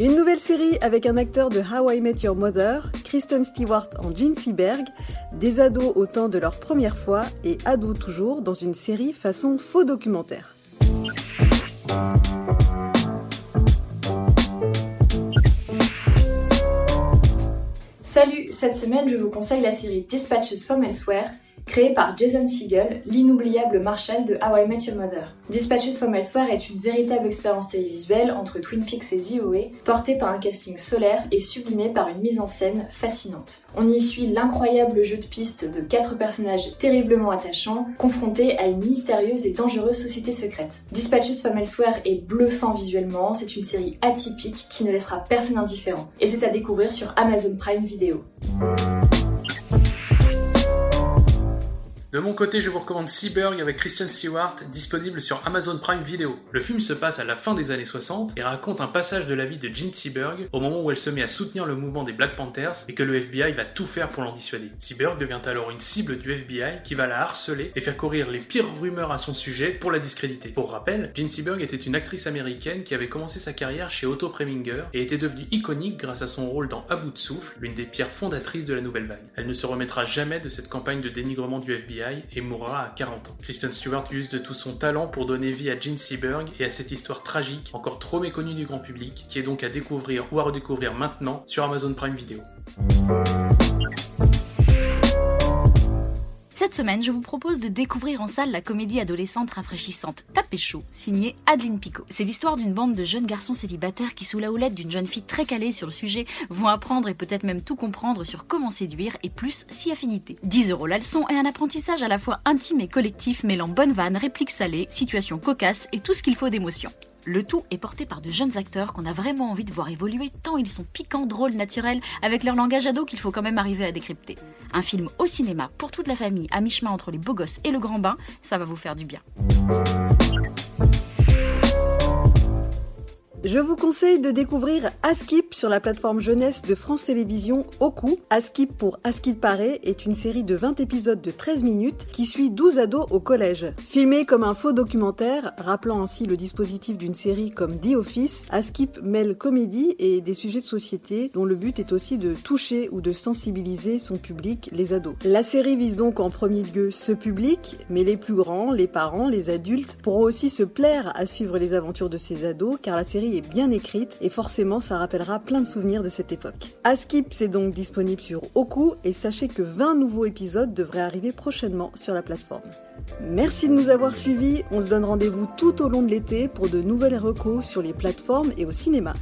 Une nouvelle série avec un acteur de How I Met Your Mother, Kristen Stewart en Gene Seberg, des ados au temps de leur première fois et ados toujours dans une série façon faux documentaire. Salut, cette semaine je vous conseille la série Dispatches from Elsewhere créé par Jason Segel, l'inoubliable Marshall de How I Met Your Mother. Dispatches from Elsewhere est une véritable expérience télévisuelle entre Twin Peaks et ZOE, portée par un casting solaire et sublimée par une mise en scène fascinante. On y suit l'incroyable jeu de piste de quatre personnages terriblement attachants, confrontés à une mystérieuse et dangereuse société secrète. Dispatches from Elsewhere est bluffant visuellement, c'est une série atypique qui ne laissera personne indifférent, et c'est à découvrir sur Amazon Prime Video. De mon côté, je vous recommande Seaburg avec Christian Stewart, disponible sur Amazon Prime Video. Le film se passe à la fin des années 60 et raconte un passage de la vie de Jean Seaburg au moment où elle se met à soutenir le mouvement des Black Panthers et que le FBI va tout faire pour l'en dissuader. Seaburg devient alors une cible du FBI qui va la harceler et faire courir les pires rumeurs à son sujet pour la discréditer. Pour rappel, Jean Seaburg était une actrice américaine qui avait commencé sa carrière chez Otto Preminger et était devenue iconique grâce à son rôle dans À bout souffle, l'une des pierres fondatrices de la nouvelle vague. Elle ne se remettra jamais de cette campagne de dénigrement du FBI et mourra à 40 ans. Kristen Stewart use de tout son talent pour donner vie à Gene Seberg et à cette histoire tragique, encore trop méconnue du grand public, qui est donc à découvrir ou à redécouvrir maintenant sur Amazon Prime Video. Cette semaine, je vous propose de découvrir en salle la comédie adolescente rafraîchissante Tapé chaud, signée Adeline Picot. C'est l'histoire d'une bande de jeunes garçons célibataires qui, sous la houlette d'une jeune fille très calée sur le sujet, vont apprendre et peut-être même tout comprendre sur comment séduire et plus si affinité. 10 euros la leçon et un apprentissage à la fois intime et collectif mêlant bonne vanne, répliques salées, situations cocasses et tout ce qu'il faut d'émotion. Le tout est porté par de jeunes acteurs qu'on a vraiment envie de voir évoluer tant ils sont piquants, drôles, naturels, avec leur langage ado qu'il faut quand même arriver à décrypter. Un film au cinéma pour toute la famille, à mi-chemin entre les beaux gosses et le grand bain, ça va vous faire du bien. Je vous conseille de découvrir Askip sur la plateforme jeunesse de France Télévisions Oku. Askip pour Askip Paré est une série de 20 épisodes de 13 minutes qui suit 12 ados au collège. Filmé comme un faux documentaire, rappelant ainsi le dispositif d'une série comme The Office, Askip mêle comédie et des sujets de société dont le but est aussi de toucher ou de sensibiliser son public, les ados. La série vise donc en premier lieu ce public, mais les plus grands, les parents, les adultes pourront aussi se plaire à suivre les aventures de ces ados car la série est bien écrite et forcément ça rappellera plein de souvenirs de cette époque. Askip c'est donc disponible sur Oku et sachez que 20 nouveaux épisodes devraient arriver prochainement sur la plateforme. Merci de nous avoir suivis, on se donne rendez-vous tout au long de l'été pour de nouvelles recos sur les plateformes et au cinéma.